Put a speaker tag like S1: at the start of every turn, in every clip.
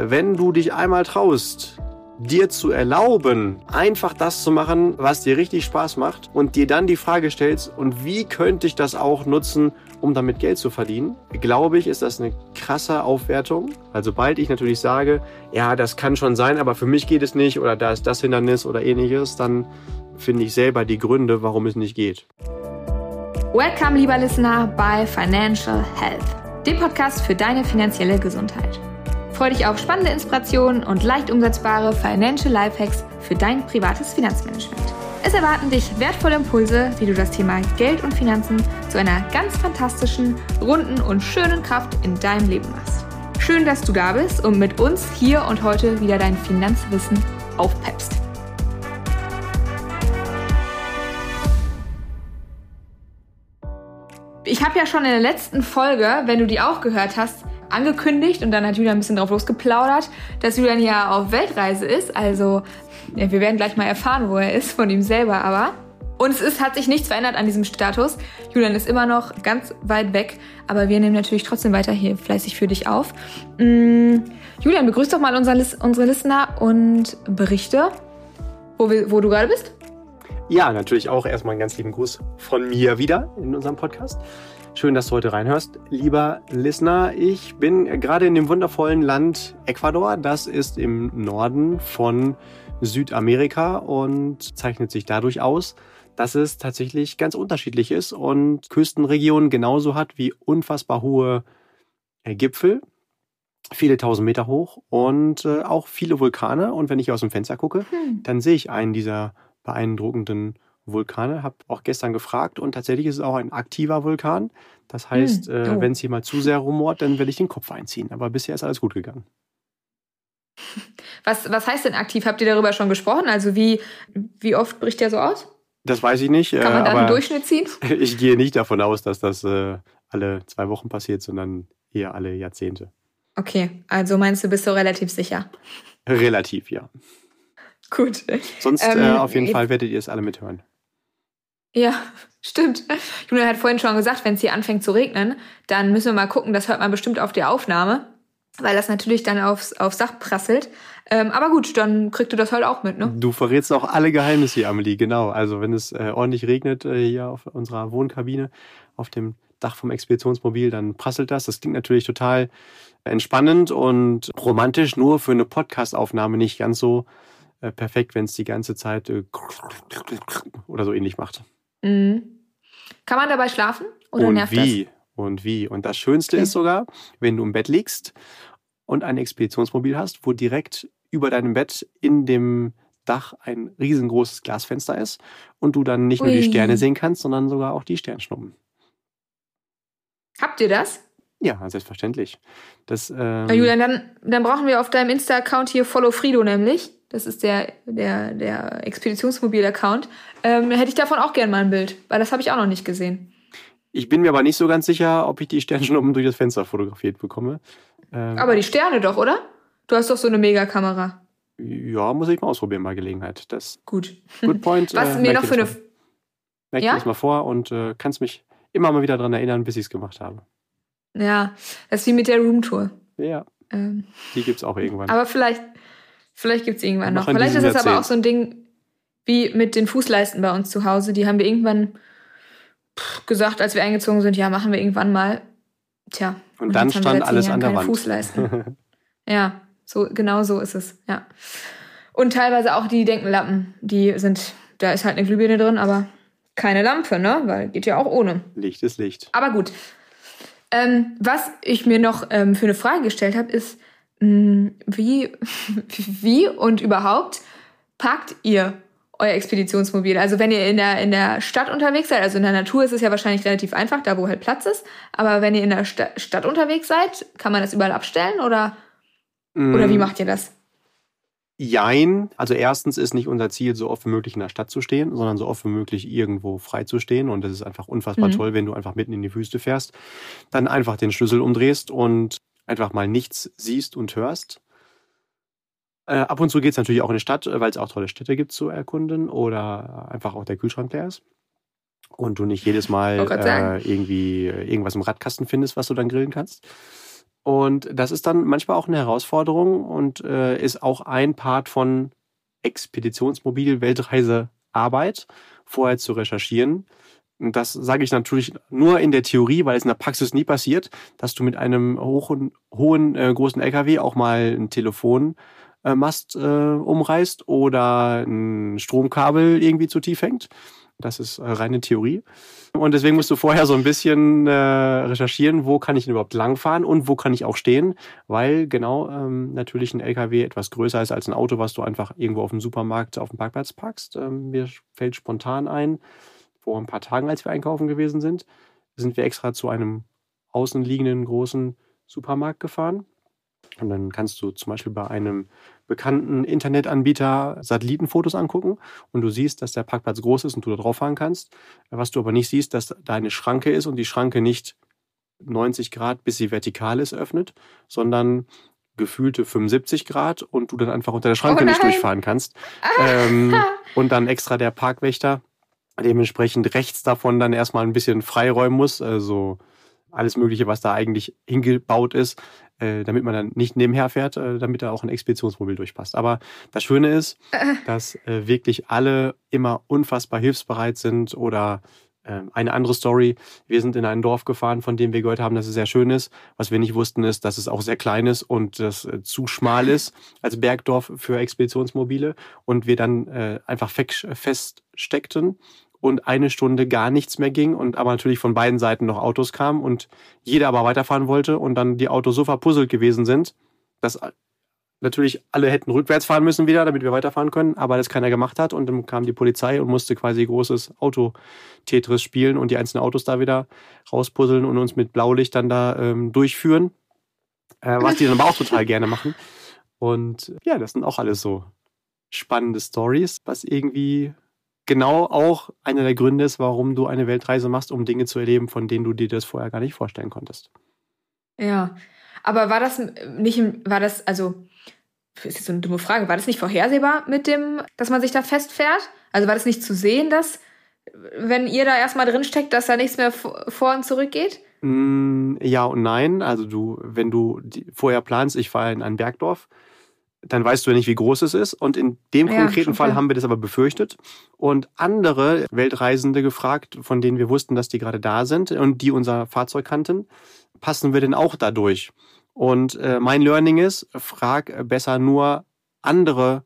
S1: wenn du dich einmal traust, dir zu erlauben, einfach das zu machen, was dir richtig Spaß macht und dir dann die Frage stellst, und wie könnte ich das auch nutzen, um damit Geld zu verdienen, glaube ich, ist das eine krasse Aufwertung. Weil sobald ich natürlich sage, ja, das kann schon sein, aber für mich geht es nicht oder da ist das Hindernis oder ähnliches, dann finde ich selber die Gründe, warum es nicht geht.
S2: Welcome, lieber Listener, bei Financial Health, dem Podcast für deine finanzielle Gesundheit. Freue dich auf spannende Inspirationen und leicht umsetzbare Financial Lifehacks für dein privates Finanzmanagement. Es erwarten dich wertvolle Impulse, wie du das Thema Geld und Finanzen zu einer ganz fantastischen, runden und schönen Kraft in deinem Leben machst. Schön, dass du da bist und mit uns hier und heute wieder dein Finanzwissen aufpeppst. Ich habe ja schon in der letzten Folge, wenn du die auch gehört hast, angekündigt und dann hat Julian ein bisschen drauf losgeplaudert, dass Julian ja auf Weltreise ist. Also ja, wir werden gleich mal erfahren, wo er ist, von ihm selber aber. Und es ist, hat sich nichts verändert an diesem Status. Julian ist immer noch ganz weit weg, aber wir nehmen natürlich trotzdem weiter hier fleißig für dich auf. Mm, Julian, begrüß doch mal unser, unsere Listener und berichte, wo, wir, wo du gerade bist.
S1: Ja, natürlich auch erstmal einen ganz lieben Gruß von mir wieder in unserem Podcast. Schön, dass du heute reinhörst, lieber Listener. Ich bin gerade in dem wundervollen Land Ecuador. Das ist im Norden von Südamerika und zeichnet sich dadurch aus, dass es tatsächlich ganz unterschiedlich ist und Küstenregionen genauso hat wie unfassbar hohe äh, Gipfel, viele tausend Meter hoch und äh, auch viele Vulkane. Und wenn ich aus dem Fenster gucke, hm. dann sehe ich einen dieser beeindruckenden Vulkane. Habe auch gestern gefragt und tatsächlich ist es auch ein aktiver Vulkan. Das heißt, hm. äh, oh. wenn es hier mal zu sehr rumort, dann werde ich den Kopf einziehen. Aber bisher ist alles gut gegangen.
S2: Was, was heißt denn aktiv? Habt ihr darüber schon gesprochen? Also wie, wie oft bricht der so aus?
S1: Das weiß ich nicht.
S2: Kann man da einen Durchschnitt ziehen?
S1: Ich gehe nicht davon aus, dass das äh, alle zwei Wochen passiert, sondern eher alle Jahrzehnte.
S2: Okay, also meinst du, bist du relativ sicher?
S1: Relativ, ja.
S2: Gut.
S1: Sonst äh, ähm, äh, auf jeden Fall werdet ihr es alle mithören.
S2: Ja, stimmt. Julian hat vorhin schon gesagt, wenn es hier anfängt zu regnen, dann müssen wir mal gucken, das hört man bestimmt auf der Aufnahme, weil das natürlich dann aufs, aufs Dach prasselt. Ähm, aber gut, dann kriegst du das halt auch mit, ne?
S1: Du verrätst auch alle Geheimnisse hier, Amelie, genau. Also wenn es äh, ordentlich regnet äh, hier auf unserer Wohnkabine, auf dem Dach vom Expeditionsmobil, dann prasselt das. Das klingt natürlich total entspannend und romantisch, nur für eine Podcastaufnahme nicht ganz so äh, perfekt, wenn es die ganze Zeit äh, oder so ähnlich macht.
S2: Mhm. Kann man dabei schlafen oder
S1: und
S2: nervt
S1: wie?
S2: das?
S1: Und wie? Und das Schönste okay. ist sogar, wenn du im Bett liegst und ein Expeditionsmobil hast, wo direkt über deinem Bett in dem Dach ein riesengroßes Glasfenster ist und du dann nicht Ui. nur die Sterne sehen kannst, sondern sogar auch die Sternschnuppen.
S2: Habt ihr das?
S1: Ja, selbstverständlich. Das,
S2: ähm, Julian, dann, dann brauchen wir auf deinem Insta-Account hier Follow Frido nämlich. Das ist der, der, der Expeditionsmobil-Account. Ähm, hätte ich davon auch gerne mal ein Bild, weil das habe ich auch noch nicht gesehen.
S1: Ich bin mir aber nicht so ganz sicher, ob ich die Sternschnuppen durch das Fenster fotografiert bekomme.
S2: Ähm, aber die Sterne doch, oder? Du hast doch so eine Megakamera.
S1: Ja, muss ich mal ausprobieren bei Gelegenheit. Das
S2: gut.
S1: Good point.
S2: Was äh, mir noch für eine.
S1: Merk ja? das mal vor und äh, kannst mich immer mal wieder daran erinnern, bis ich es gemacht habe.
S2: Ja, das ist wie mit der Roomtour.
S1: Ja. Ähm. Die gibt es auch irgendwann.
S2: Aber vielleicht, Vielleicht gibt es irgendwann noch. Vielleicht ist es aber auch so ein Ding wie mit den Fußleisten bei uns zu Hause. Die haben wir irgendwann gesagt, als wir eingezogen sind, ja, machen wir irgendwann mal. Tja.
S1: Und, und dann stand alles an der Wand.
S2: Fußleisten. ja, so, genau so ist es, ja. Und teilweise auch die Denkenlappen, die sind, da ist halt eine Glühbirne drin, aber keine Lampe, ne? Weil geht ja auch ohne.
S1: Licht ist Licht.
S2: Aber gut. Ähm, was ich mir noch ähm, für eine Frage gestellt habe, ist, wie, wie und überhaupt packt ihr euer Expeditionsmobil? Also wenn ihr in der, in der Stadt unterwegs seid, also in der Natur ist es ja wahrscheinlich relativ einfach, da wo halt Platz ist, aber wenn ihr in der Sta Stadt unterwegs seid, kann man das überall abstellen oder, mm. oder wie macht ihr das?
S1: Jein. Also erstens ist nicht unser Ziel, so oft wie möglich in der Stadt zu stehen, sondern so oft wie möglich irgendwo frei zu stehen. Und das ist einfach unfassbar mhm. toll, wenn du einfach mitten in die Wüste fährst, dann einfach den Schlüssel umdrehst und einfach mal nichts siehst und hörst. Äh, ab und zu geht es natürlich auch in die Stadt, äh, weil es auch tolle Städte gibt zu erkunden oder einfach auch der Kühlschrank leer ist. Und du nicht jedes Mal äh, irgendwie irgendwas im Radkasten findest, was du dann grillen kannst. Und das ist dann manchmal auch eine Herausforderung und äh, ist auch ein Part von Expeditionsmobil Weltreisearbeit, vorher zu recherchieren. Und das sage ich natürlich nur in der Theorie, weil es in der Praxis nie passiert, dass du mit einem hohen, hohen äh, großen LKW auch mal ein Telefonmast äh, umreißt oder ein Stromkabel irgendwie zu tief hängt. Das ist äh, reine Theorie. Und deswegen musst du vorher so ein bisschen äh, recherchieren, wo kann ich denn überhaupt langfahren und wo kann ich auch stehen, weil genau ähm, natürlich ein LKW etwas größer ist als ein Auto, was du einfach irgendwo auf dem Supermarkt auf dem Parkplatz packst. Ähm, mir fällt spontan ein, vor ein paar Tagen, als wir einkaufen gewesen sind, sind wir extra zu einem außenliegenden großen Supermarkt gefahren. Und dann kannst du zum Beispiel bei einem bekannten Internetanbieter Satellitenfotos angucken und du siehst, dass der Parkplatz groß ist und du da drauf fahren kannst. Was du aber nicht siehst, dass da eine Schranke ist und die Schranke nicht 90 Grad, bis sie vertikal ist, öffnet, sondern gefühlte 75 Grad und du dann einfach unter der Schranke oh nicht durchfahren kannst. Ähm, und dann extra der Parkwächter dementsprechend rechts davon dann erstmal ein bisschen freiräumen muss. Also alles Mögliche, was da eigentlich hingebaut ist, äh, damit man dann nicht nebenher fährt, äh, damit da auch ein Expeditionsmobil durchpasst. Aber das Schöne ist, äh. dass wirklich alle immer unfassbar hilfsbereit sind oder ähm, eine andere Story. Wir sind in ein Dorf gefahren, von dem wir gehört haben, dass es sehr schön ist. Was wir nicht wussten, ist, dass es auch sehr klein ist und das zu schmal ist als Bergdorf für Expeditionsmobile und wir dann einfach feststeckten und eine Stunde gar nichts mehr ging und aber natürlich von beiden Seiten noch Autos kamen und jeder aber weiterfahren wollte und dann die Autos so verpuzzelt gewesen sind, dass natürlich alle hätten rückwärts fahren müssen wieder, damit wir weiterfahren können, aber das keiner gemacht hat und dann kam die Polizei und musste quasi großes Auto-Tetris spielen und die einzelnen Autos da wieder rauspuzzeln und uns mit Blaulicht dann da ähm, durchführen, äh, was die dann aber auch total gerne machen. Und ja, das sind auch alles so spannende Stories, was irgendwie genau auch einer der Gründe ist, warum du eine Weltreise machst, um Dinge zu erleben, von denen du dir das vorher gar nicht vorstellen konntest.
S2: Ja, aber war das nicht, war das, also, ist jetzt so eine dumme Frage, war das nicht vorhersehbar mit dem, dass man sich da festfährt? Also war das nicht zu sehen, dass, wenn ihr da erstmal drin steckt, dass da nichts mehr vor und zurück geht?
S1: Mm, ja und nein. Also du, wenn du vorher planst, ich fahre in ein Bergdorf, dann weißt du ja nicht, wie groß es ist. Und in dem ja, konkreten Fall haben wir das aber befürchtet und andere Weltreisende gefragt, von denen wir wussten, dass die gerade da sind und die unser Fahrzeug kannten, passen wir denn auch dadurch? Und äh, mein Learning ist, frag besser nur andere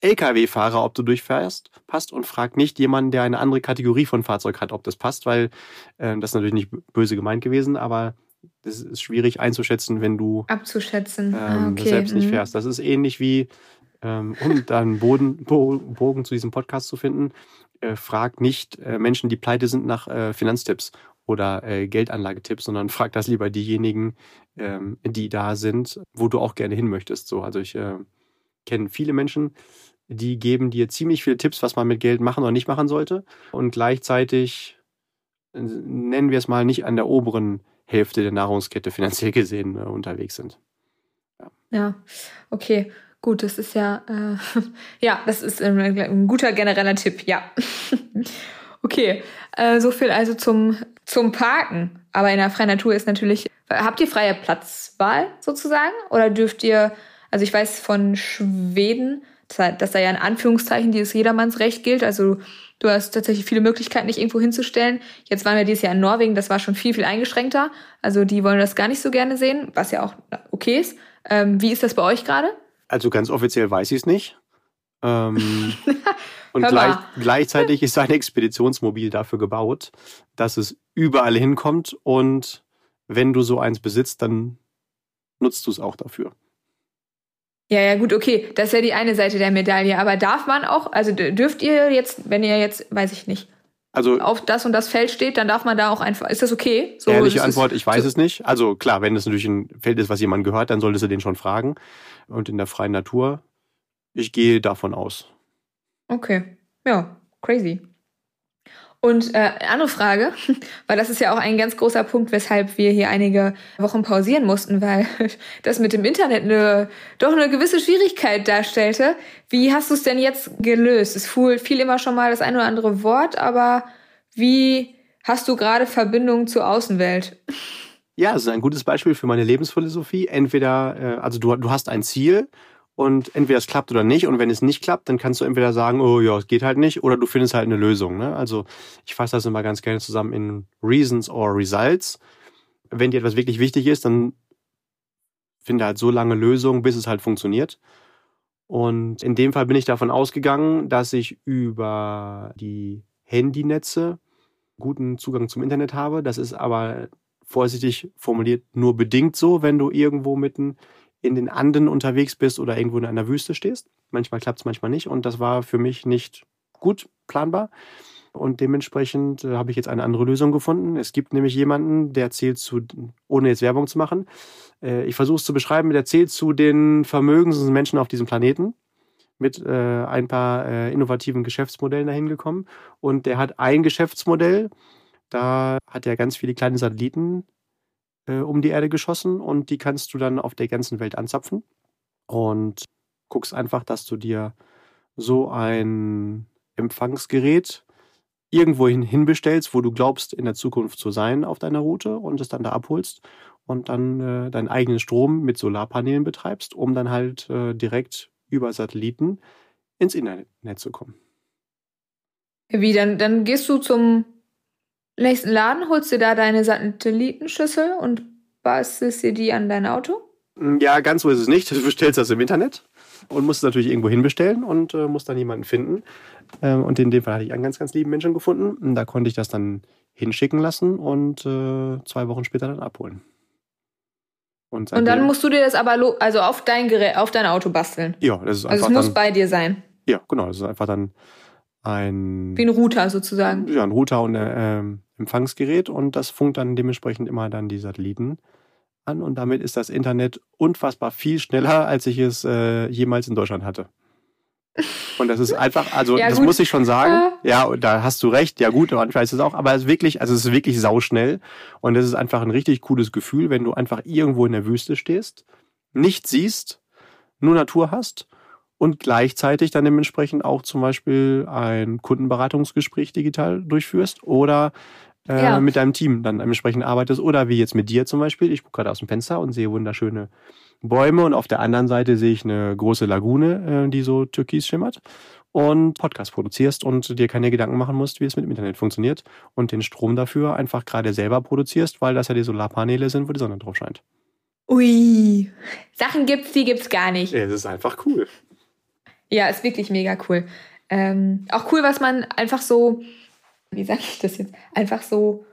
S1: Lkw-Fahrer, ob du durchfährst, passt und frag nicht jemanden, der eine andere Kategorie von Fahrzeug hat, ob das passt, weil äh, das ist natürlich nicht böse gemeint gewesen, aber das ist schwierig einzuschätzen, wenn du
S2: abzuschätzen
S1: ähm, ah, okay. selbst nicht mhm. fährst. Das ist ähnlich wie, ähm, um dann Boden, Bogen zu diesem Podcast zu finden, äh, frag nicht äh, Menschen, die pleite sind, nach äh, Finanztipps oder äh, Geldanlagetipps, sondern frag das lieber diejenigen, ähm, die da sind, wo du auch gerne hin möchtest. So, also ich äh, kenne viele Menschen, die geben dir ziemlich viele Tipps, was man mit Geld machen oder nicht machen sollte. Und gleichzeitig äh, nennen wir es mal nicht an der oberen Hälfte der Nahrungskette finanziell gesehen äh, unterwegs sind.
S2: Ja. ja, okay. Gut, das ist ja, äh, ja, das ist ein, ein, guter genereller Tipp, ja. okay, äh, so viel also zum, zum Parken. Aber in der freien Natur ist natürlich, habt ihr freie Platzwahl sozusagen? Oder dürft ihr, also ich weiß von Schweden, dass da ja in Anführungszeichen dieses Jedermannsrecht gilt. Also Du hast tatsächlich viele Möglichkeiten, dich irgendwo hinzustellen. Jetzt waren wir dieses Jahr in Norwegen, das war schon viel, viel eingeschränkter. Also die wollen das gar nicht so gerne sehen, was ja auch okay ist. Ähm, wie ist das bei euch gerade?
S1: Also ganz offiziell weiß ich es nicht. Ähm, und gleich, gleichzeitig ist ein Expeditionsmobil dafür gebaut, dass es überall hinkommt und wenn du so eins besitzt, dann nutzt du es auch dafür.
S2: Ja, ja, gut, okay. Das ist ja die eine Seite der Medaille. Aber darf man auch, also dürft ihr jetzt, wenn ihr jetzt, weiß ich nicht, also auf das und das Feld steht, dann darf man da auch einfach. Ist das okay?
S1: So, ehrliche Antwort, ich weiß so. es nicht. Also klar, wenn es natürlich ein Feld ist, was jemand gehört, dann solltest du den schon fragen. Und in der freien Natur, ich gehe davon aus.
S2: Okay. Ja, crazy. Und äh, andere Frage, weil das ist ja auch ein ganz großer Punkt, weshalb wir hier einige Wochen pausieren mussten, weil das mit dem Internet eine, doch eine gewisse Schwierigkeit darstellte. Wie hast du es denn jetzt gelöst? Es fiel, fiel immer schon mal das ein oder andere Wort, aber wie hast du gerade Verbindung zur Außenwelt?
S1: Ja, es ist ein gutes Beispiel für meine Lebensphilosophie. Entweder, äh, also du, du hast ein Ziel und entweder es klappt oder nicht. Und wenn es nicht klappt, dann kannst du entweder sagen, oh ja, es geht halt nicht, oder du findest halt eine Lösung. Ne? Also ich fasse das immer ganz gerne zusammen in Reasons or Results. Wenn dir etwas wirklich wichtig ist, dann finde halt so lange Lösungen, bis es halt funktioniert. Und in dem Fall bin ich davon ausgegangen, dass ich über die Handynetze guten Zugang zum Internet habe. Das ist aber vorsichtig formuliert nur bedingt so, wenn du irgendwo mitten in den Anden unterwegs bist oder irgendwo in einer Wüste stehst. Manchmal klappt es, manchmal nicht. Und das war für mich nicht gut planbar. Und dementsprechend äh, habe ich jetzt eine andere Lösung gefunden. Es gibt nämlich jemanden, der zählt zu, ohne jetzt Werbung zu machen, äh, ich versuche es zu beschreiben, der zählt zu den vermögendsten Menschen auf diesem Planeten mit äh, ein paar äh, innovativen Geschäftsmodellen dahin gekommen. Und der hat ein Geschäftsmodell, da hat er ganz viele kleine Satelliten äh, um die Erde geschossen und die kannst du dann auf der ganzen Welt anzapfen und guckst einfach, dass du dir so ein Empfangsgerät irgendwohin hinbestellst, wo du glaubst, in der Zukunft zu sein auf deiner Route und es dann da abholst und dann äh, deinen eigenen Strom mit Solarpanelen betreibst, um dann halt äh, direkt über Satelliten ins Internet zu kommen.
S2: Wie, dann, dann gehst du zum nächsten Laden, holst dir da deine Satellitenschüssel und bastelst dir die an dein Auto?
S1: Ja, ganz so ist es nicht. Du bestellst das im Internet und musst es natürlich irgendwo hinbestellen und äh, musst dann jemanden finden. Ähm, und in dem Fall hatte ich einen ganz, ganz lieben Menschen gefunden. Und da konnte ich das dann hinschicken lassen und äh, zwei Wochen später dann abholen.
S2: Und, und, dann musst du dir das aber also auf dein Gerät, auf dein Auto basteln.
S1: Ja, das ist
S2: einfach. Also es muss dann, bei dir sein.
S1: Ja, genau. Das ist einfach dann ein.
S2: Wie ein Router sozusagen.
S1: Ja, ein Router und ein äh, Empfangsgerät und das funkt dann dementsprechend immer dann die Satelliten an und damit ist das Internet unfassbar viel schneller, als ich es äh, jemals in Deutschland hatte. Und das ist einfach, also ja, das gut. muss ich schon sagen. Ja, da hast du recht. Ja gut, manchmal ist es auch, aber es ist wirklich, also es ist wirklich sauschnell und es ist einfach ein richtig cooles Gefühl, wenn du einfach irgendwo in der Wüste stehst, nichts siehst, nur Natur hast und gleichzeitig dann dementsprechend auch zum Beispiel ein Kundenberatungsgespräch digital durchführst oder äh, ja. mit deinem Team dann entsprechend arbeitest oder wie jetzt mit dir zum Beispiel. Ich gucke gerade aus dem Fenster und sehe wunderschöne Bäume und auf der anderen Seite sehe ich eine große Lagune, äh, die so türkis schimmert und Podcast produzierst und dir keine Gedanken machen musst, wie es mit dem Internet funktioniert und den Strom dafür einfach gerade selber produzierst, weil das ja die Solarpaneele sind, wo die Sonne drauf scheint.
S2: Ui, Sachen gibt's, die gibt's gar nicht.
S1: Es ist einfach cool.
S2: Ja, ist wirklich mega cool. Ähm, auch cool, was man einfach so, wie sage ich das jetzt, einfach so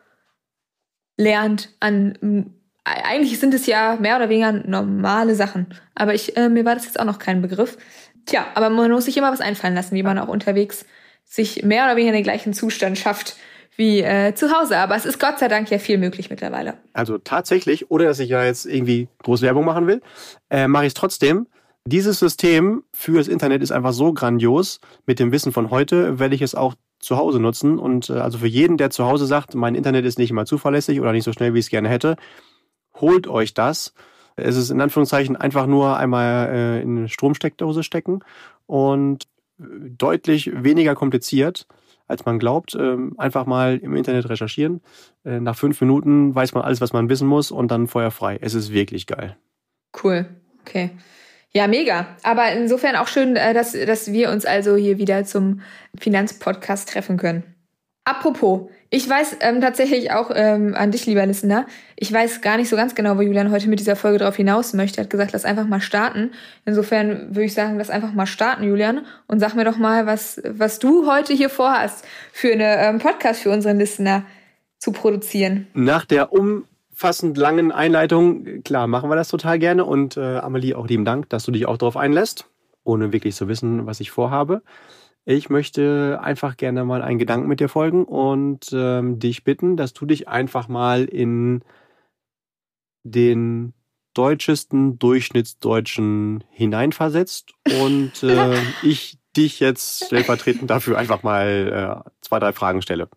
S2: lernt an eigentlich sind es ja mehr oder weniger normale Sachen. Aber ich, äh, mir war das jetzt auch noch kein Begriff. Tja, aber man muss sich immer was einfallen lassen, wie man auch unterwegs sich mehr oder weniger in den gleichen Zustand schafft wie äh, zu Hause. Aber es ist Gott sei Dank ja viel möglich mittlerweile.
S1: Also tatsächlich, ohne dass ich ja jetzt irgendwie groß Werbung machen will, äh, mache ich es trotzdem. Dieses System für das Internet ist einfach so grandios. Mit dem Wissen von heute werde ich es auch zu Hause nutzen. Und äh, also für jeden, der zu Hause sagt, mein Internet ist nicht immer zuverlässig oder nicht so schnell, wie ich es gerne hätte, holt euch das. Es ist in Anführungszeichen einfach nur einmal äh, in eine Stromsteckdose stecken und deutlich weniger kompliziert, als man glaubt. Ähm, einfach mal im Internet recherchieren. Äh, nach fünf Minuten weiß man alles, was man wissen muss und dann feuerfrei. Es ist wirklich geil.
S2: Cool. Okay. Ja, mega. Aber insofern auch schön, äh, dass, dass wir uns also hier wieder zum Finanzpodcast treffen können. Apropos, ich weiß ähm, tatsächlich auch ähm, an dich, lieber Listener, ich weiß gar nicht so ganz genau, wo Julian heute mit dieser Folge drauf hinaus möchte. Er hat gesagt, lass einfach mal starten. Insofern würde ich sagen, lass einfach mal starten, Julian. Und sag mir doch mal, was, was du heute hier vorhast, für eine ähm, Podcast für unseren Listener zu produzieren.
S1: Nach der um umfassend langen Einleitung, klar, machen wir das total gerne. Und äh, Amelie, auch lieben Dank, dass du dich auch darauf einlässt, ohne wirklich zu wissen, was ich vorhabe. Ich möchte einfach gerne mal einen Gedanken mit dir folgen und ähm, dich bitten, dass du dich einfach mal in den deutschesten Durchschnittsdeutschen hineinversetzt und äh, ich dich jetzt stellvertretend dafür einfach mal äh, zwei, drei Fragen stelle.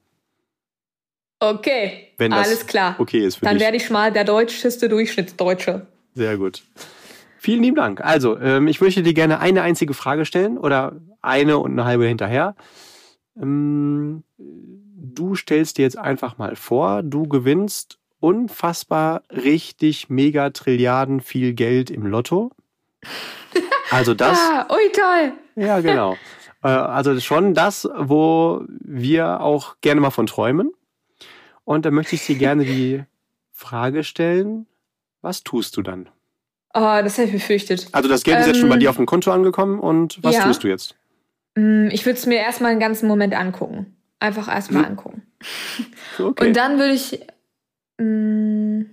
S2: Okay, Wenn das alles klar.
S1: Okay ist für
S2: Dann
S1: dich.
S2: werde ich mal der deutscheste Durchschnittsdeutsche.
S1: Sehr gut. Vielen lieben Dank. Also, ähm, ich möchte dir gerne eine einzige Frage stellen oder eine und eine halbe hinterher. Ähm, du stellst dir jetzt einfach mal vor, du gewinnst unfassbar richtig mega Trilliarden viel Geld im Lotto. Also das.
S2: ah, ui, toll.
S1: Ja, genau. Äh, also schon das, wo wir auch gerne mal von träumen. Und da möchte ich dir gerne die Frage stellen, was tust du dann?
S2: Oh, das habe ich befürchtet.
S1: Also das Geld ist jetzt schon bei
S2: Ähm,
S1: dir auf dem Konto angekommen und was
S2: ja.
S1: tust du jetzt?
S2: Mm, Ich würde es mir erstmal einen ganzen Moment angucken. Einfach erstmal
S1: Hm.
S2: angucken.
S1: Okay.
S2: Und dann würde ich. mm,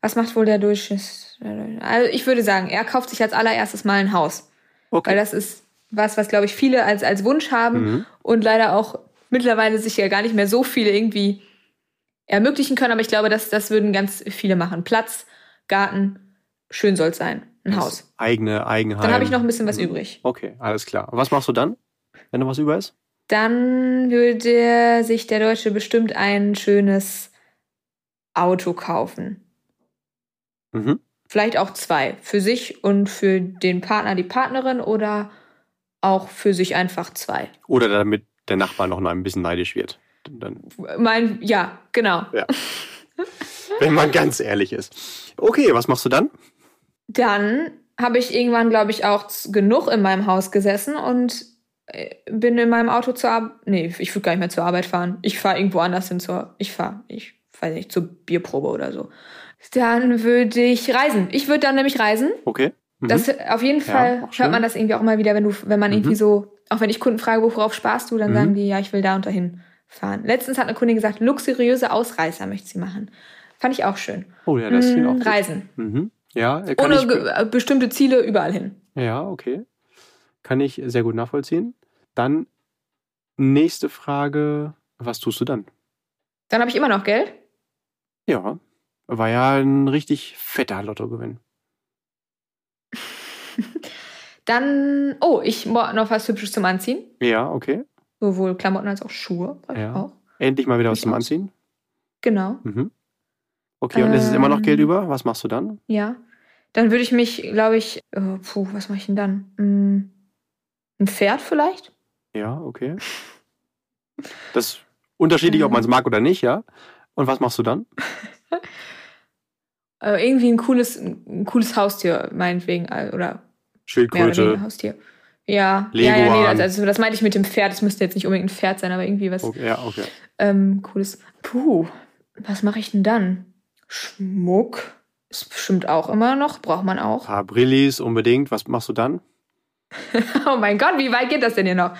S2: was macht wohl der Durchschnitt? Also ich würde sagen, er kauft sich als allererstes mal ein Haus. Weil
S1: okay.
S2: das ist was, was, glaube ich, viele als, als Wunsch haben
S1: Mhm.
S2: und leider auch mittlerweile sich ja gar nicht mehr so viele irgendwie ermöglichen können. Aber ich glaube, das, das würden ganz viele machen. Platz, Garten, schön soll es sein. Ein
S1: Das
S2: Haus.
S1: Eigene Eigenheim.
S2: Dann habe ich noch ein bisschen was übrig.
S1: Okay, alles klar. Was machst du dann, wenn noch was über ist?
S2: Dann würde sich der Deutsche bestimmt ein schönes Auto kaufen.
S1: Mhm.
S2: Vielleicht auch zwei. Für sich und für den Partner, die Partnerin oder auch für sich einfach zwei.
S1: Oder damit der Nachbar noch ein bisschen neidisch wird. Dann,
S2: Mein, ja, genau.
S1: wenn man ganz ehrlich ist. Okay, was machst du dann?
S2: Dann habe ich irgendwann, glaube ich, auch genug in meinem Haus gesessen und äh, bin in meinem Auto zur Arbeit. Nee, ich würde gar nicht mehr zur Arbeit fahren. Ich fahre irgendwo anders hin zur. Ich fahre, ich weiß nicht, zur Bierprobe oder so. Dann würde ich reisen. Ich würde dann nämlich reisen.
S1: Okay. Mhm.
S2: Das auf jeden
S1: Ja,
S2: Fall
S1: schön.
S2: hört man das irgendwie auch mal wieder, wenn du, wenn man
S1: Mhm.
S2: irgendwie so, auch wenn ich Kunden frage, worauf sparst du, dann
S1: Mhm.
S2: sagen die, ja, ich will da und dahin fahren. Letztens hat eine Kundin gesagt, luxuriöse Ausreißer möchte sie machen. Fand ich auch schön.
S1: oh ja, das klingt auch gut.
S2: Reisen.
S1: Mhm. Ja, kann
S2: Ohne
S1: ich,
S2: äh, bestimmte Ziele überall hin.
S1: ja, okay. Kann ich sehr gut nachvollziehen. Dann nächste Frage. Was tust du dann?
S2: Dann habe ich immer noch Geld.
S1: Ja, war ja ein richtig fetter Lottogewinn.
S2: Dann, oh, ich noch was Hübsches zum Anziehen.
S1: Ja, okay.
S2: Sowohl Klamotten als auch Schuhe.
S1: Ja.
S2: auch.
S1: Endlich mal wieder was zum. Anziehen.
S2: Genau,
S1: Mhm. Okay, und es ist immer noch
S2: Ähm.
S1: Geld über. Was machst du dann?
S2: ja. Dann würde ich mich, glaube ich, oh, puh, was mache ich denn dann? Hm, ein Pferd vielleicht?
S1: Ja, okay. Das ist unterschiedlich, ob
S2: Ähm.
S1: man es mag oder nicht, ja. Und was machst du dann?
S2: Äh, irgendwie ein cooles, ein cooles Haustier, meinetwegen. äh, Oder mehr oder
S1: Schildkröte.
S2: Haustier. Ja, ja, ja, nee, das, also das meinte ich mit dem Pferd. Das müsste jetzt nicht unbedingt ein Pferd sein, aber irgendwie was
S1: Okay, ja, okay.
S2: ähm, cooles. Puh, was mache ich denn dann? Schmuck ist bestimmt auch immer noch, braucht man
S1: Ein
S2: auch.
S1: paar Brillis unbedingt. Was machst du dann?
S2: Oh mein Gott, wie weit geht das denn hier noch?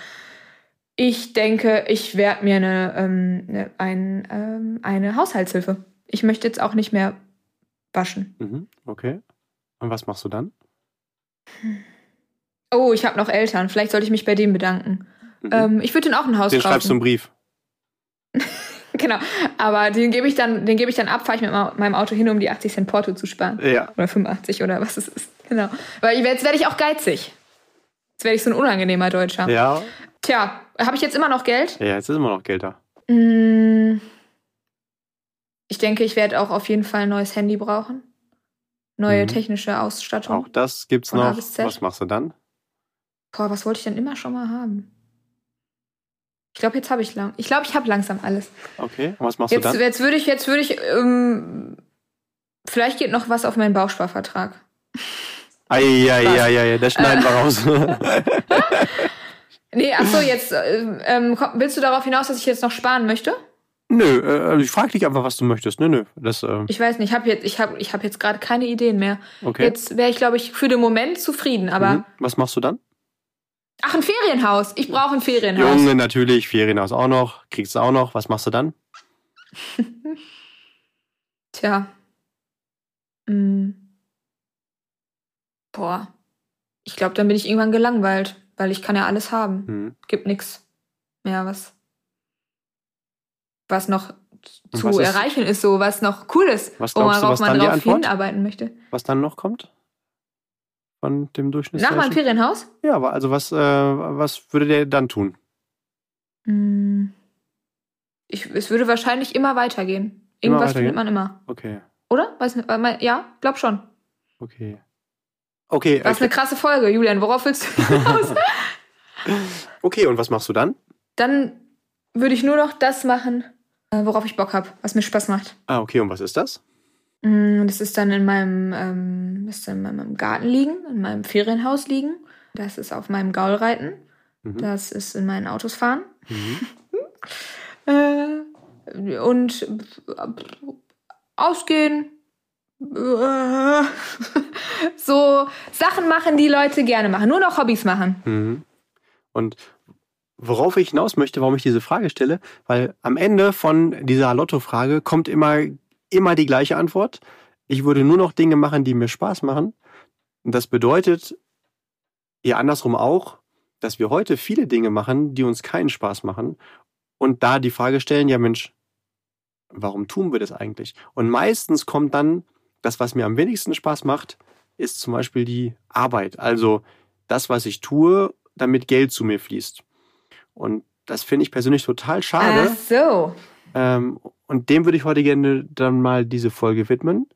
S2: Ich denke, ich werde mir eine, ähm, eine, ein, ähm, eine Haushaltshilfe. Ich möchte jetzt auch nicht mehr waschen.
S1: Mhm, okay. Und was machst du dann?
S2: Oh, ich habe noch Eltern. Vielleicht sollte ich mich bei denen bedanken.
S1: Mhm.
S2: Ähm, ich würde denen auch ein Haus
S1: Den schreibst du einen
S2: kaufen.
S1: Brief.
S2: Genau. Aber den gebe ich dann, den gebe ich dann ab, fahre ich mit meinem Auto hin, um die 80 Cent Porto zu sparen.
S1: Ja.
S2: Oder 85 oder was es ist. Genau. Weil jetzt werde ich auch geizig. Jetzt werde ich so ein unangenehmer Deutscher.
S1: Ja.
S2: Tja, habe ich jetzt immer noch Geld?
S1: Ja, jetzt ist immer noch Geld da.
S2: Mm, Ich denke, ich werde auch auf jeden Fall ein neues Handy brauchen. Neue
S1: Mhm.
S2: technische Ausstattung.
S1: Auch das gibt's noch. Was machst du dann?
S2: Boah, was wollte ich denn immer schon mal haben? Ich glaube, jetzt habe ich lang. Ich glaube, ich habe langsam alles.
S1: Okay. Und was machst
S2: Jetzt,
S1: du dann?
S2: jetzt würde ich, jetzt würde ich, ähm, vielleicht geht noch was auf meinen Bausparvertrag.
S1: Eieieiei, das schneiden wir raus.
S2: Nee, ach so, jetzt ähm, ähm, komm, willst du darauf hinaus, dass ich jetzt noch sparen möchte?
S1: nö, äh, ich frage dich einfach, was du möchtest. Nö, nö. Das, äh,
S2: Ich weiß nicht, ich habe jetzt, ich habe, ich habe jetzt gerade keine Ideen mehr.
S1: okay.
S2: Jetzt wäre ich, glaube ich, für den Moment zufrieden. Aber
S1: Mhm. Was machst du dann?
S2: Ach, ein Ferienhaus. Ich brauche ein Ferienhaus.
S1: Junge, natürlich. Ferienhaus auch noch. Kriegst du auch noch. Was machst du dann?
S2: Tja. Hm. Boah. Ich glaube, dann bin ich irgendwann gelangweilt, weil ich kann ja alles haben.
S1: Hm.
S2: Gibt nix mehr, was was noch zu
S1: was ist-
S2: erreichen ist, so was noch cool ist,
S1: Was
S2: wo
S1: glaubst du,
S2: man,
S1: was
S2: man drauf
S1: Antwort?
S2: hinarbeiten möchte.
S1: Was dann noch kommt? Von dem
S2: Nach
S1: Durchschnittsdeutschen?
S2: meinem Ferienhaus?
S1: Ja, aber also was, äh, was würde der dann tun?
S2: Hm. Ich, es würde wahrscheinlich immer weitergehen.
S1: Immer
S2: Irgendwas
S1: weitergehen?
S2: findet man immer.
S1: Okay,
S2: Oder? Weiß nicht, weil man- ja, glaub schon.
S1: okay. Okay,
S2: Was
S1: okay.
S2: eine krasse Folge, Julian. Worauf willst du hinaus?
S1: okay, und was machst du dann?
S2: Dann würde ich nur noch das machen, äh, worauf ich Bock habe, was mir Spaß macht.
S1: Ah, okay, und was ist das?
S2: Mm, Das ist dann in meinem, ähm, dann in meinem Garten liegen, in meinem Ferienhaus liegen. Das ist auf meinem Gaul reiten.
S1: Mhm.
S2: Das ist in meinen Autos fahren.
S1: Mhm.
S2: Äh, und äh, ausgehen. Äh, so Sachen machen, die Leute gerne machen. Nur noch Hobbys machen.
S1: Mhm. Und worauf ich hinaus möchte, warum ich diese Frage stelle, weil am Ende von dieser Lotto-Frage kommt immer, immer die gleiche Antwort. Ich würde nur noch Dinge machen, die mir Spaß machen. Und das bedeutet ja andersrum auch, dass wir heute viele Dinge machen, die uns keinen Spaß machen. Und da die Frage stellen, ja Mensch, warum tun wir das eigentlich? Und meistens kommt dann das, was mir am wenigsten Spaß macht, ist zum Beispiel die Arbeit. Also das, was ich tue, damit Geld zu mir fließt. Und das finde ich persönlich total schade.
S2: Ach so.
S1: Ähm, und dem würde ich heute gerne dann mal diese Folge widmen.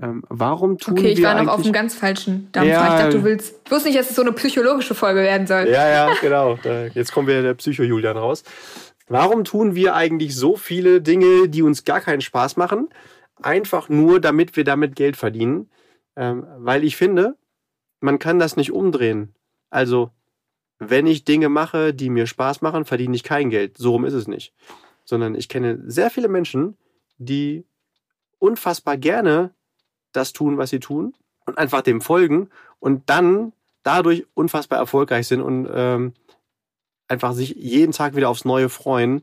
S1: Ähm, warum tun
S2: Okay, ich
S1: wir
S2: war noch auf einem ganz falschen Dampfer.
S1: Ja.
S2: Ich dachte, du willst. Ich wusste nicht, dass es so eine psychologische Folge werden soll.
S1: Ja, ja, genau. Jetzt kommt wieder der Psycho-Julian raus. Warum tun wir eigentlich so viele Dinge, die uns gar keinen Spaß machen? Einfach nur, damit wir damit Geld verdienen. Ähm, weil ich finde, man kann das nicht umdrehen. Also, wenn ich Dinge mache, die mir Spaß machen, verdiene ich kein Geld. So rum ist es nicht. Sondern ich kenne sehr viele Menschen, die unfassbar gerne das tun, was sie tun und einfach dem folgen und dann dadurch unfassbar erfolgreich sind und ähm, einfach sich jeden Tag wieder aufs Neue freuen,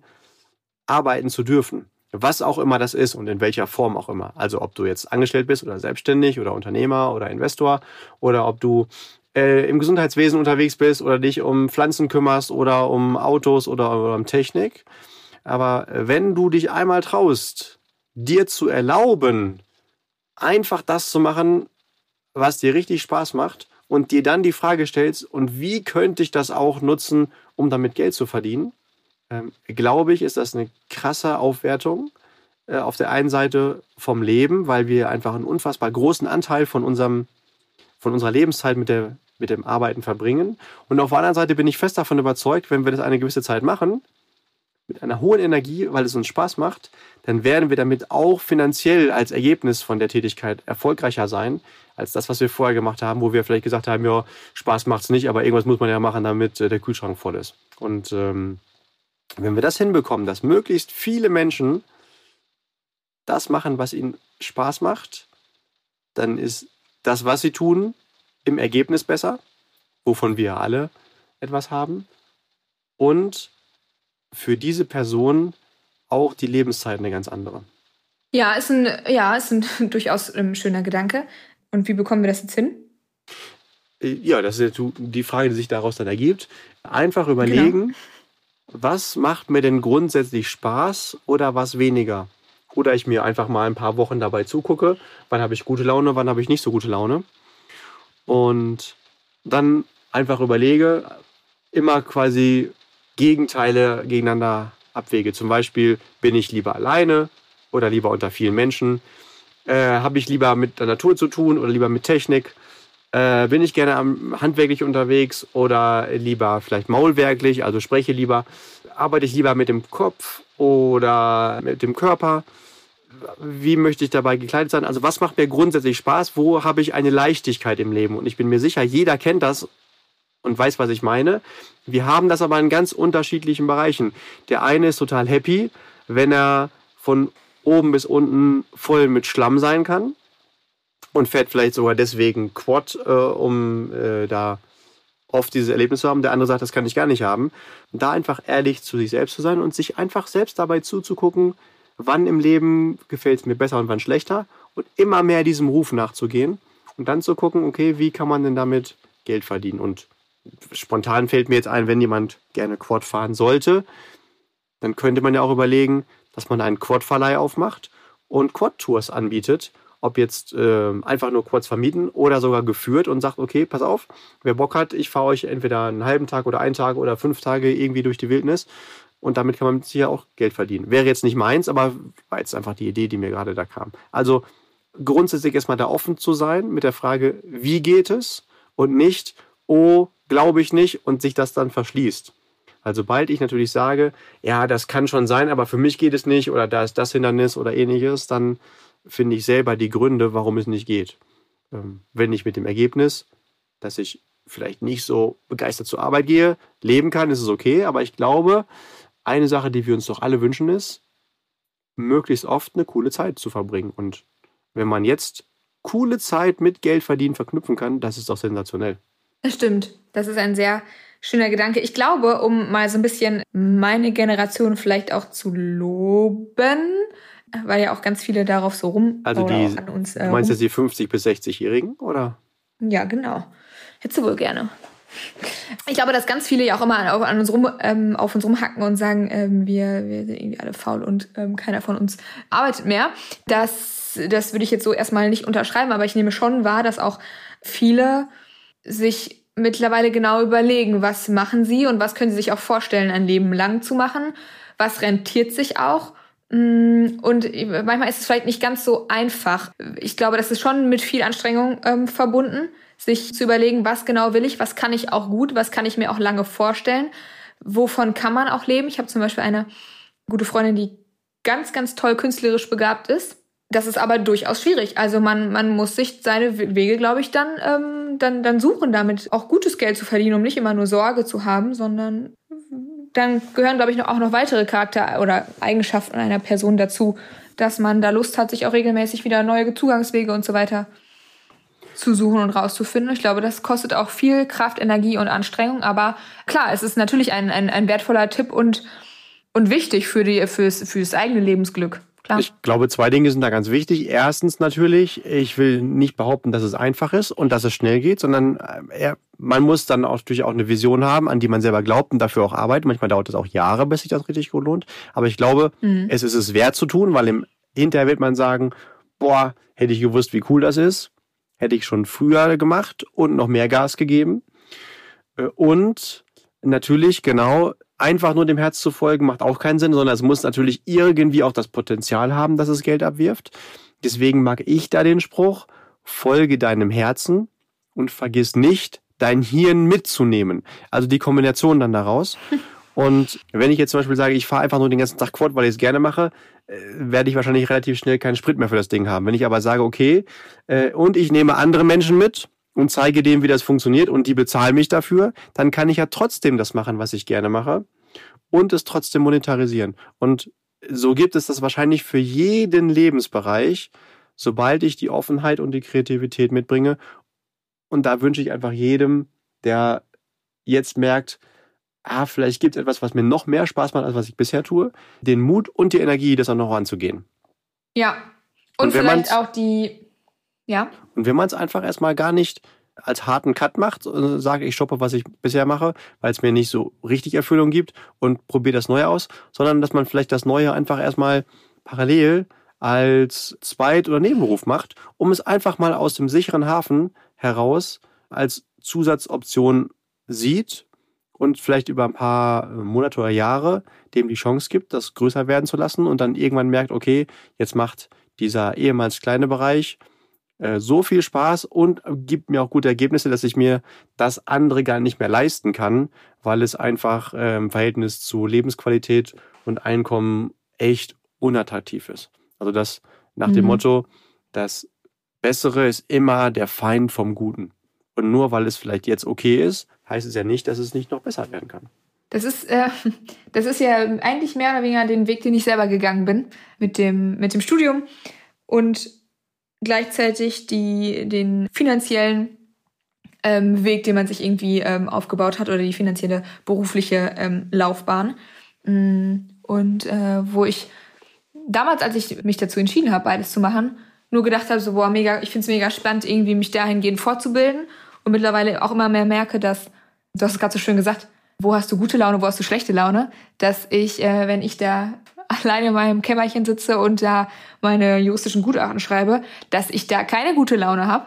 S1: arbeiten zu dürfen. Was auch immer das ist und in welcher Form auch immer. Also ob du jetzt angestellt bist oder selbstständig oder Unternehmer oder Investor oder ob du äh, im Gesundheitswesen unterwegs bist oder dich um Pflanzen kümmerst oder um Autos oder, oder um Technik. Aber wenn du dich einmal traust, dir zu erlauben, einfach das zu machen, was dir richtig Spaß macht und dir dann die Frage stellst, und wie könnte ich das auch nutzen, um damit Geld zu verdienen, ähm, glaube ich, ist das eine krasse Aufwertung äh, auf der einen Seite vom Leben, weil wir einfach einen unfassbar großen Anteil von unserem von unserer Lebenszeit mit, der, mit dem Arbeiten verbringen. Und auf der anderen Seite bin ich fest davon überzeugt, wenn wir das eine gewisse Zeit machen, mit einer hohen Energie, weil es uns Spaß macht, dann werden wir damit auch finanziell als Ergebnis von der Tätigkeit erfolgreicher sein, als das, was wir vorher gemacht haben, wo wir vielleicht gesagt haben, ja, Spaß macht's nicht, aber irgendwas muss man ja machen, damit äh, der Kühlschrank voll ist. Und ähm, wenn wir das hinbekommen, dass möglichst viele Menschen das machen, was ihnen Spaß macht, dann ist das, was sie tun, im Ergebnis besser, wovon wir alle etwas haben. Und für diese Person auch die Lebenszeit eine ganz andere.
S2: Ja, ist ein, ja, ist ein durchaus ein schöner Gedanke. Und wie bekommen wir das jetzt hin?
S1: Äh, Ja, das ist die Frage, die sich daraus dann ergibt. Einfach überlegen, was macht mir denn grundsätzlich Spaß oder was weniger? Oder ich mir einfach mal ein paar Wochen dabei zugucke, wann habe ich gute Laune, wann habe ich nicht so gute Laune. Und dann einfach überlege, immer quasi Gegenteile gegeneinander abwege. Zum Beispiel, bin ich lieber alleine oder lieber unter vielen Menschen? Äh, habe ich lieber mit der Natur zu tun oder lieber mit Technik? Äh, bin ich gerne handwerklich unterwegs oder lieber vielleicht maulwerklich, also spreche lieber? Arbeite ich lieber mit dem Kopf oder mit dem Körper? Wie möchte ich dabei gekleidet sein? Also was macht mir grundsätzlich Spaß? Wo habe ich eine Leichtigkeit im Leben? Und ich bin mir sicher, jeder kennt das und weiß, was ich meine. Wir haben das aber in ganz unterschiedlichen Bereichen. Der eine ist total happy, wenn er von oben bis unten voll mit Schlamm sein kann und fährt vielleicht sogar deswegen Quad, äh, um äh, da oft dieses Erlebnis zu haben. Der andere sagt, das kann ich gar nicht haben. Und da einfach ehrlich zu sich selbst zu sein und sich einfach selbst dabei zuzugucken, wann im Leben gefällt es mir besser und wann schlechter und immer mehr diesem Ruf nachzugehen und dann zu gucken, okay, wie kann man denn damit Geld verdienen? Und spontan fällt mir jetzt ein, wenn jemand gerne Quad fahren sollte, dann könnte man ja auch überlegen, dass man einen Quad-Verleih aufmacht und Quad-Tours anbietet. Ob jetzt ähm, einfach nur Quads vermieten oder sogar geführt und sagt, okay, pass auf, wer Bock hat, ich fahre euch entweder einen halben Tag oder einen Tag oder fünf Tage irgendwie durch die Wildnis und damit kann man sicher auch Geld verdienen. Wäre jetzt nicht meins, aber war jetzt einfach die Idee, die mir gerade da kam. Also grundsätzlich erstmal da offen zu sein mit der Frage, wie geht es und nicht, oh, glaube ich nicht und sich das dann verschließt. Weil sobald ich natürlich sage, ja, das kann schon sein, aber für mich geht es nicht oder da ist das Hindernis oder ähnliches, dann finde ich selber die Gründe, warum es nicht geht. Ähm, wenn ich mit dem Ergebnis, dass ich vielleicht nicht so begeistert zur Arbeit gehe, leben kann, ist es okay. Aber ich glaube, eine Sache, die wir uns doch alle wünschen, ist, möglichst oft eine coole Zeit zu verbringen. Und wenn man jetzt coole Zeit mit Geld verdienen verknüpfen kann, das ist doch sensationell.
S2: Das stimmt. Das ist ein sehr schöner Gedanke. Ich glaube, um mal so ein bisschen meine Generation vielleicht auch zu loben, weil ja auch ganz viele darauf so rum
S1: also die, an uns. Äh, du meinst jetzt die 50 bis 60-Jährigen, oder?
S2: Ja, genau. Hättest du wohl gerne. Ich glaube, dass ganz viele ja auch immer auf, an uns rum, ähm, auf uns rumhacken und sagen, ähm, wir, wir sind irgendwie alle faul und ähm, keiner von uns arbeitet mehr. Das, das würde ich jetzt so erstmal nicht unterschreiben, aber ich nehme schon wahr, dass auch viele sich mittlerweile genau überlegen, was machen sie und was können sie sich auch vorstellen, ein Leben lang zu machen. Was rentiert sich auch? Mm, und manchmal ist es vielleicht nicht ganz so einfach. Ich glaube, das ist schon mit viel Anstrengung ähm, verbunden, sich zu überlegen, was genau will ich, was kann ich auch gut, was kann ich mir auch lange vorstellen, wovon kann man auch leben. Ich habe zum Beispiel eine gute Freundin, die ganz, ganz toll künstlerisch begabt ist das ist aber durchaus schwierig. Also man, man muss sich seine Wege, glaube ich, dann, ähm, dann, dann suchen, damit auch gutes Geld zu verdienen, um nicht immer nur Sorge zu haben, sondern dann gehören, glaube ich, auch noch weitere Charakter- oder Eigenschaften einer Person dazu, dass man da Lust hat, sich auch regelmäßig wieder neue Zugangswege und so weiter zu suchen und rauszufinden. Ich glaube, das kostet auch viel Kraft, Energie und Anstrengung. Aber klar, es ist natürlich ein, ein, ein wertvoller Tipp und, und wichtig für die, fürs, fürs eigene Lebensglück.
S1: Klar. Ich glaube, zwei Dinge sind da ganz wichtig. Erstens natürlich, ich will nicht behaupten, dass es einfach ist und dass es schnell geht, sondern äh, man muss dann auch, natürlich auch eine Vision haben, an die man selber glaubt und dafür auch arbeitet. Manchmal dauert es auch Jahre, bis sich das richtig gut lohnt. Aber ich glaube, mhm. es ist es wert zu tun, weil im hinterher wird man sagen, boah, hätte ich gewusst, wie cool das ist, hätte ich schon früher gemacht und noch mehr Gas gegeben. Äh, und natürlich, genau, einfach nur dem Herz zu folgen, macht auch keinen Sinn, sondern es muss natürlich irgendwie auch das Potenzial haben, dass es Geld abwirft. Deswegen mag ich da den Spruch, folge deinem Herzen und vergiss nicht, dein Hirn mitzunehmen. Also die Kombination dann daraus. Und wenn ich jetzt zum Beispiel sage, ich fahre einfach nur den ganzen Tag Quad, weil ich es gerne mache, äh, werde ich wahrscheinlich relativ schnell keinen Sprit mehr für das Ding haben. Wenn ich aber sage, okay, äh, und ich nehme andere Menschen mit, und zeige dem, wie das funktioniert und die bezahlen mich dafür, dann kann ich ja trotzdem das machen, was ich gerne mache und es trotzdem monetarisieren. Und so gibt es das wahrscheinlich für jeden Lebensbereich, sobald ich die Offenheit und die Kreativität mitbringe. Und da wünsche ich einfach jedem, der jetzt merkt, ah, vielleicht gibt es etwas, was mir noch mehr Spaß macht, als was ich bisher tue, den Mut und die Energie, das auch noch anzugehen.
S2: Ja. Und, und vielleicht auch die ja.
S1: Und wenn man es einfach erstmal gar nicht als harten Cut macht, äh, sage ich stoppe, was ich bisher mache, weil es mir nicht so richtig Erfüllung gibt und probiere das Neue aus, sondern dass man vielleicht das Neue einfach erstmal parallel als Zweit- oder Nebenberuf macht, um es einfach mal aus dem sicheren Hafen heraus als Zusatzoption sieht und vielleicht über ein paar Monate oder Jahre dem die Chance gibt, das größer werden zu lassen und dann irgendwann merkt, okay, jetzt macht dieser ehemals kleine Bereich äh, so viel Spaß und gibt mir auch gute Ergebnisse, dass ich mir das andere gar nicht mehr leisten kann, weil es einfach äh, im Verhältnis zu Lebensqualität und Einkommen echt unattraktiv ist. Also das nach mhm. dem Motto, das Bessere ist immer der Feind vom Guten. Und nur weil es vielleicht jetzt okay ist, heißt es ja nicht, dass es nicht noch besser werden kann.
S2: Das ist, äh, das ist ja eigentlich mehr oder weniger den Weg, den ich selber gegangen bin mit dem, mit dem Studium. Und gleichzeitig die, den finanziellen ähm, Weg, den man sich irgendwie ähm, aufgebaut hat oder die finanzielle berufliche ähm, Laufbahn. Mm, und äh, wo ich damals, als ich mich dazu entschieden habe, beides zu machen, nur gedacht habe, so, boah, mega, ich finde es mega spannend, irgendwie mich dahingehend fortzubilden und mittlerweile auch immer mehr merke, dass, du hast es gerade so schön gesagt, wo hast du gute Laune, wo hast du schlechte Laune, dass ich, äh, wenn ich da alleine in meinem Kämmerchen sitze und da meine juristischen Gutachten schreibe, dass ich da keine gute Laune habe.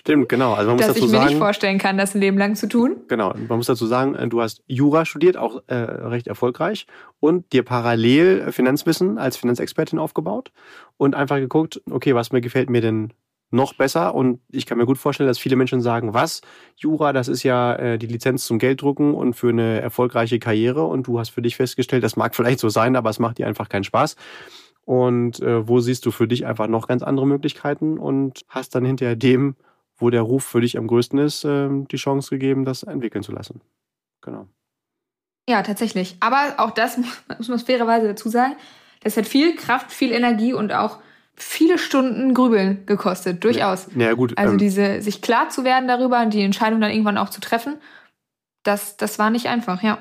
S1: Stimmt, genau.
S2: Also man muss dass dazu ich mir sagen, nicht vorstellen kann, das ein Leben lang zu tun.
S1: Genau. Man muss dazu sagen, äh, du hast Jura studiert, auch äh, recht erfolgreich und dir parallel Finanzwissen als Finanzexpertin aufgebaut und einfach geguckt, okay, was mir gefällt mir denn noch besser. Und ich kann mir gut vorstellen, dass viele Menschen sagen, was? Jura, das ist ja äh, die Lizenz zum Gelddrucken und für eine erfolgreiche Karriere. Und du hast für dich festgestellt, das mag vielleicht so sein, aber es macht dir einfach keinen Spaß. Und äh, wo siehst du für dich einfach noch ganz andere Möglichkeiten und hast dann hinterher dem, wo der Ruf für dich am größten ist, äh, die Chance gegeben, das entwickeln zu lassen. Genau.
S2: Ja, tatsächlich. Aber auch das muss man fairerweise dazu sagen. Das hat viel Kraft, viel Energie und auch viele Stunden Grübeln gekostet, durchaus.
S1: Ja, ja gut.
S2: Also ähm, diese, sich klar zu werden darüber und die Entscheidung dann irgendwann auch zu treffen, das, das war nicht einfach, ja.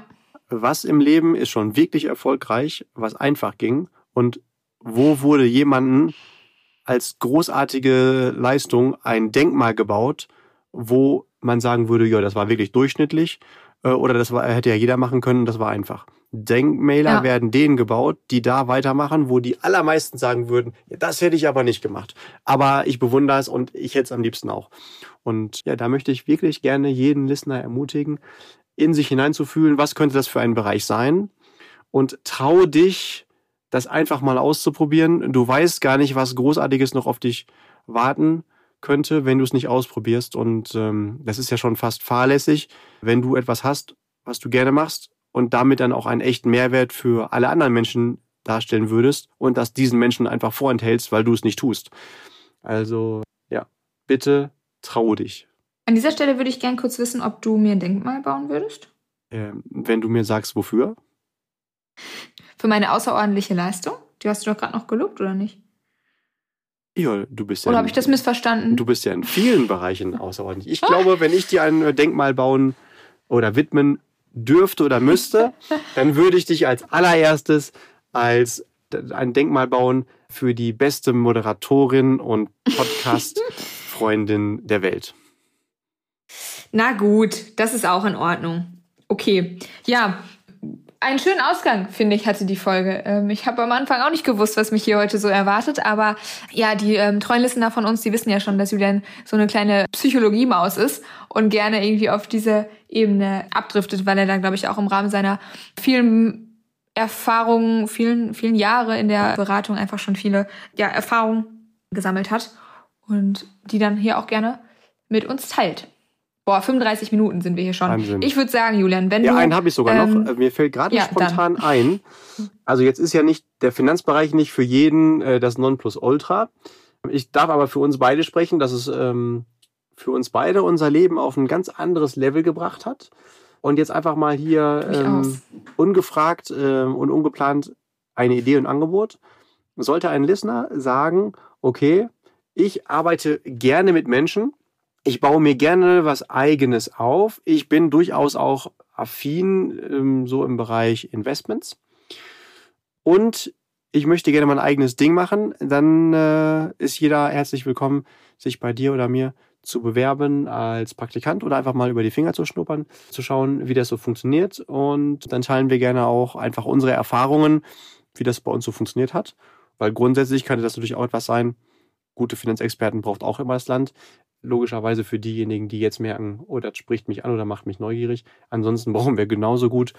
S1: Was im Leben ist schon wirklich erfolgreich, was einfach ging und wo wurde jemanden als großartige Leistung ein Denkmal gebaut, wo man sagen würde, ja, das war wirklich durchschnittlich äh, oder das war, hätte ja jeder machen können, das war einfach. Denkmäler ja. werden denen gebaut, die da weitermachen, wo die allermeisten sagen würden, ja, das hätte ich aber nicht gemacht. Aber ich bewundere es und ich hätte es am liebsten auch. Und ja, da möchte ich wirklich gerne jeden Listener ermutigen, in sich hineinzufühlen, was könnte das für ein Bereich sein? Und trau dich, das einfach mal auszuprobieren. Du weißt gar nicht, was Großartiges noch auf dich warten könnte, wenn du es nicht ausprobierst. Und ähm, das ist ja schon fast fahrlässig, wenn du etwas hast, was du gerne machst und damit dann auch einen echten Mehrwert für alle anderen Menschen darstellen würdest und das diesen Menschen einfach vorenthältst, weil du es nicht tust. Also ja, bitte traue dich.
S2: An dieser Stelle würde ich gern kurz wissen, ob du mir ein Denkmal bauen würdest.
S1: Ähm, wenn du mir sagst, wofür?
S2: Für meine außerordentliche Leistung? Die hast du doch gerade noch gelobt, oder nicht?
S1: Ja, du bist ja.
S2: Oder habe ich das missverstanden?
S1: Du bist ja in vielen Bereichen außerordentlich. Ich glaube, wenn ich dir ein Denkmal bauen oder widmen dürfte oder müsste, dann würde ich dich als allererstes als ein Denkmal bauen für die beste Moderatorin und Podcast-Freundin der Welt.
S2: Na gut, das ist auch in Ordnung. Okay, ja, einen schönen Ausgang, finde ich, hatte die Folge. Ähm, ich habe am Anfang auch nicht gewusst, was mich hier heute so erwartet, aber ja, die ähm, treuen Listener von uns, die wissen ja schon, dass Julian so eine kleine Psychologiemaus ist und gerne irgendwie auf diese Ebene abdriftet, weil er da, glaube ich, auch im Rahmen seiner vielen Erfahrungen, vielen, vielen Jahre in der Beratung einfach schon viele ja, Erfahrungen gesammelt hat und die dann hier auch gerne mit uns teilt. Boah, 35 Minuten sind wir hier schon. Wahnsinn. Ich würde sagen, Julian, wenn
S1: ja,
S2: du.
S1: Ja, einen habe ich sogar ähm, noch. Mir fällt gerade ja, spontan dann. ein. Also jetzt ist ja nicht der Finanzbereich nicht für jeden äh, das Nonplusultra. Ich darf aber für uns beide sprechen, dass es ähm, für uns beide unser Leben auf ein ganz anderes Level gebracht hat. Und jetzt einfach mal hier ähm, ungefragt äh, und ungeplant eine Idee und Angebot. Sollte ein Listener sagen, okay, ich arbeite gerne mit Menschen, ich baue mir gerne was eigenes auf. Ich bin durchaus auch affin ähm, so im Bereich Investments. Und ich möchte gerne mein eigenes Ding machen. Dann äh, ist jeder herzlich willkommen, sich bei dir oder mir zu bewerben als Praktikant oder einfach mal über die Finger zu schnuppern, zu schauen, wie das so funktioniert. Und dann teilen wir gerne auch einfach unsere Erfahrungen, wie das bei uns so funktioniert hat. Weil grundsätzlich könnte das natürlich auch etwas sein, gute Finanzexperten braucht auch immer das Land logischerweise für diejenigen, die jetzt merken, oh, das spricht mich an oder macht mich neugierig. Ansonsten brauchen wir genauso gut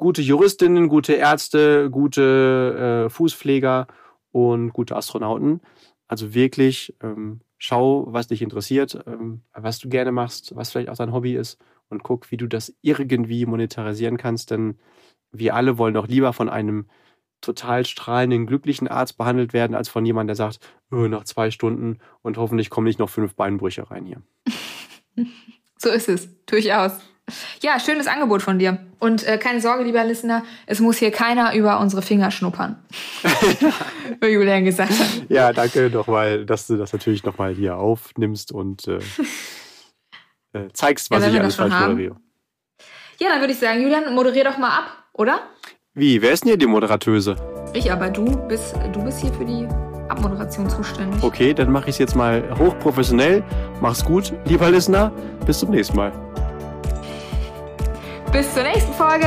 S1: gute Juristinnen, gute Ärzte, gute äh, Fußpfleger und gute Astronauten. Also wirklich ähm, schau, was dich interessiert, ähm, was du gerne machst, was vielleicht auch dein Hobby ist und guck, wie du das irgendwie monetarisieren kannst, denn wir alle wollen doch lieber von einem total strahlenden, glücklichen Arzt behandelt werden, als von jemandem, der sagt, oh, nach zwei Stunden und hoffentlich kommen nicht noch fünf Beinbrüche rein hier.
S2: so ist es, durchaus. Ja, schönes Angebot von dir. Und äh, keine Sorge, lieber Listener, es muss hier keiner über unsere Finger schnuppern. Wie Julian gesagt hat.
S1: Ja, danke nochmal, dass du das natürlich nochmal hier aufnimmst und äh, äh, zeigst, was ja, ich alles falsch moderiere.
S2: Ja, dann würde ich sagen, Julian, moderier doch mal ab, oder?
S1: Wie? Wer ist denn hier die Moderatöse?
S2: Ich, aber du bist, du bist hier für die Abmoderation zuständig.
S1: Okay, dann mache ich es jetzt mal hochprofessionell. Mach's gut, lieber Listener. Bis zum nächsten Mal.
S2: Bis zur nächsten Folge.